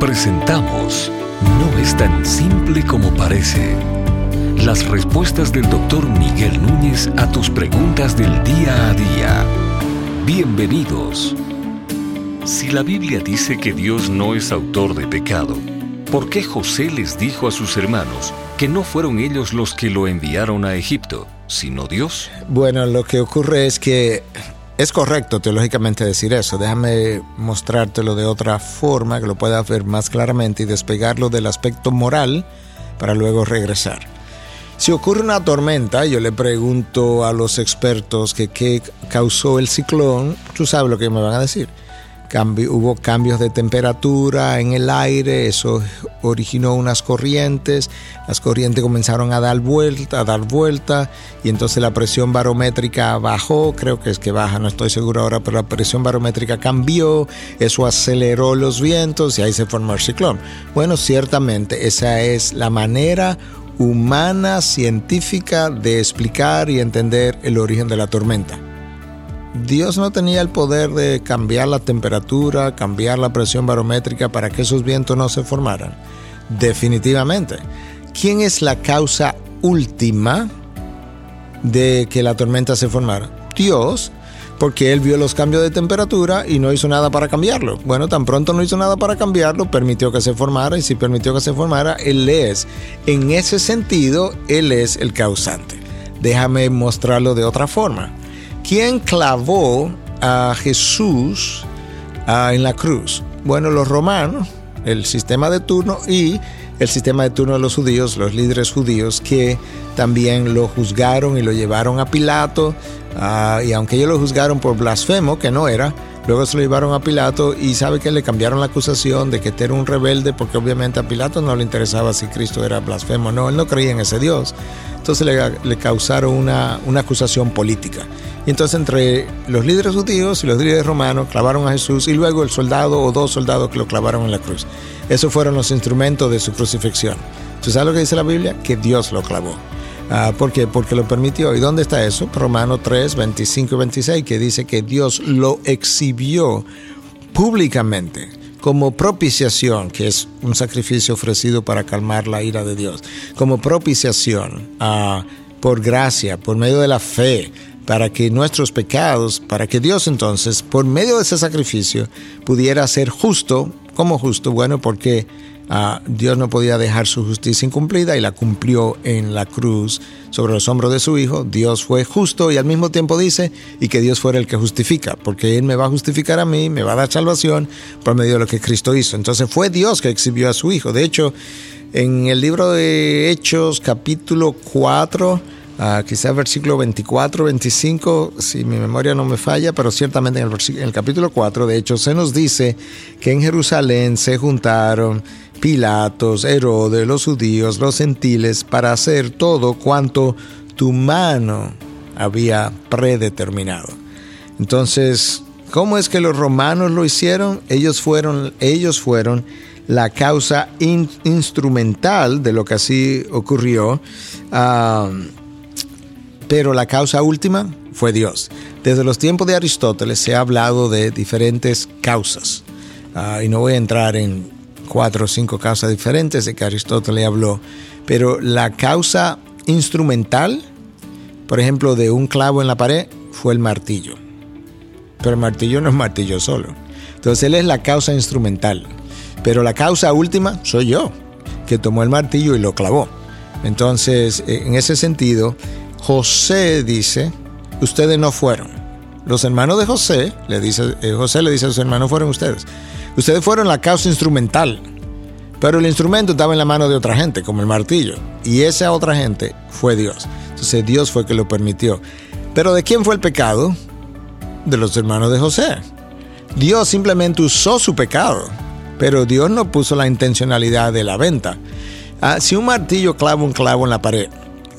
Presentamos No es tan simple como parece. Las respuestas del doctor Miguel Núñez a tus preguntas del día a día. Bienvenidos. Si la Biblia dice que Dios no es autor de pecado, ¿por qué José les dijo a sus hermanos que no fueron ellos los que lo enviaron a Egipto, sino Dios? Bueno, lo que ocurre es que es correcto teológicamente decir eso. Déjame mostrártelo de otra forma que lo puedas ver más claramente y despegarlo del aspecto moral para luego regresar. Si ocurre una tormenta, yo le pregunto a los expertos que qué causó el ciclón, tú sabes lo que me van a decir hubo cambios de temperatura en el aire, eso originó unas corrientes, las corrientes comenzaron a dar vuelta, a dar vuelta, y entonces la presión barométrica bajó, creo que es que baja, no estoy seguro ahora, pero la presión barométrica cambió, eso aceleró los vientos y ahí se formó el ciclón. Bueno, ciertamente esa es la manera humana, científica de explicar y entender el origen de la tormenta. Dios no tenía el poder de cambiar la temperatura, cambiar la presión barométrica para que esos vientos no se formaran. Definitivamente. ¿Quién es la causa última de que la tormenta se formara? Dios, porque Él vio los cambios de temperatura y no hizo nada para cambiarlo. Bueno, tan pronto no hizo nada para cambiarlo, permitió que se formara y si permitió que se formara, Él es. En ese sentido, Él es el causante. Déjame mostrarlo de otra forma. ¿Quién clavó a Jesús ah, en la cruz? Bueno, los romanos, el sistema de turno y el sistema de turno de los judíos, los líderes judíos que también lo juzgaron y lo llevaron a Pilato. Ah, y aunque ellos lo juzgaron por blasfemo, que no era, luego se lo llevaron a Pilato y sabe que le cambiaron la acusación de que era un rebelde porque obviamente a Pilato no le interesaba si Cristo era blasfemo. No, él no creía en ese Dios. Entonces le, causaron una, una acusación política. Y entonces entre los líderes judíos y los líderes romanos clavaron a Jesús y luego el soldado o dos soldados que lo clavaron en la cruz. Esos fueron los instrumentos de su crucifixión. ¿Tú sabes lo que dice la Biblia? Que Dios lo clavó. Ah, ¿Por qué? Porque lo permitió. ¿Y dónde está eso? Romanos 3, 25 y 26, que dice que Dios lo exhibió públicamente como propiciación, que es un sacrificio ofrecido para calmar la ira de Dios, como propiciación ah, por gracia, por medio de la fe, para que nuestros pecados, para que Dios entonces, por medio de ese sacrificio, pudiera ser justo, como justo, bueno, porque ah, Dios no podía dejar su justicia incumplida y la cumplió en la cruz sobre los hombros de su Hijo. Dios fue justo y al mismo tiempo dice, y que Dios fuera el que justifica, porque Él me va a justificar a mí, me va a dar salvación por medio de lo que Cristo hizo. Entonces fue Dios que exhibió a su Hijo. De hecho, en el libro de Hechos capítulo 4, Uh, quizás versículo 24, 25, si mi memoria no me falla, pero ciertamente en el, en el capítulo 4, de hecho, se nos dice que en Jerusalén se juntaron Pilatos, Herodes, los judíos, los gentiles, para hacer todo cuanto tu mano había predeterminado. Entonces, ¿cómo es que los romanos lo hicieron? Ellos fueron, ellos fueron la causa instrumental de lo que así ocurrió. Uh, pero la causa última fue Dios. Desde los tiempos de Aristóteles se ha hablado de diferentes causas. Ah, y no voy a entrar en cuatro o cinco causas diferentes de que Aristóteles habló, pero la causa instrumental, por ejemplo, de un clavo en la pared, fue el martillo. Pero el martillo no es martillo solo. Entonces él es la causa instrumental. Pero la causa última soy yo, que tomó el martillo y lo clavó. Entonces, en ese sentido, José dice, ustedes no fueron. Los hermanos de José, le dice, eh, José le dice a sus hermanos, fueron ustedes. Ustedes fueron la causa instrumental, pero el instrumento estaba en la mano de otra gente, como el martillo. Y esa otra gente fue Dios. Entonces Dios fue que lo permitió. Pero ¿de quién fue el pecado? De los hermanos de José. Dios simplemente usó su pecado, pero Dios no puso la intencionalidad de la venta. Ah, si un martillo clava un clavo en la pared,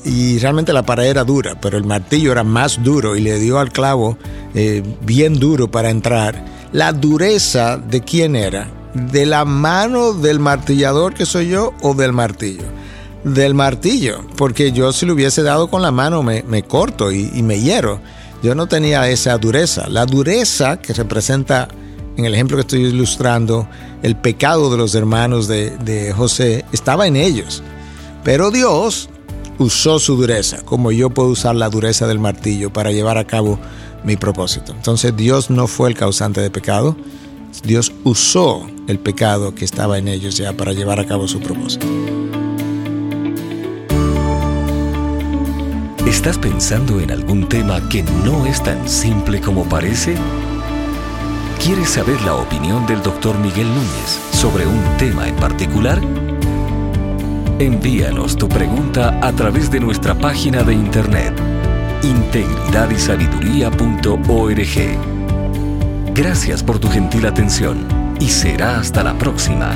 y realmente la pared era dura, pero el martillo era más duro y le dio al clavo eh, bien duro para entrar. La dureza de quién era? ¿De la mano del martillador que soy yo o del martillo? Del martillo, porque yo si lo hubiese dado con la mano me, corto y, y me hiero. Yo no tenía esa dureza. La dureza que representa en el ejemplo que estoy ilustrando, el pecado de los hermanos de, de José estaba en ellos. Pero Dios usó su dureza, como yo puedo usar la dureza del martillo para llevar a cabo mi propósito. Entonces Dios no fue el causante de pecado, Dios usó el pecado que estaba en ellos ya para llevar a cabo su propósito. ¿Estás pensando en algún tema que no es tan simple como parece? ¿Quieres saber la opinión del doctor Miguel Núñez sobre un tema en particular? Envíanos tu pregunta a través de nuestra página de internet integridadysabiduría.org. Gracias por tu gentil atención y será hasta la próxima.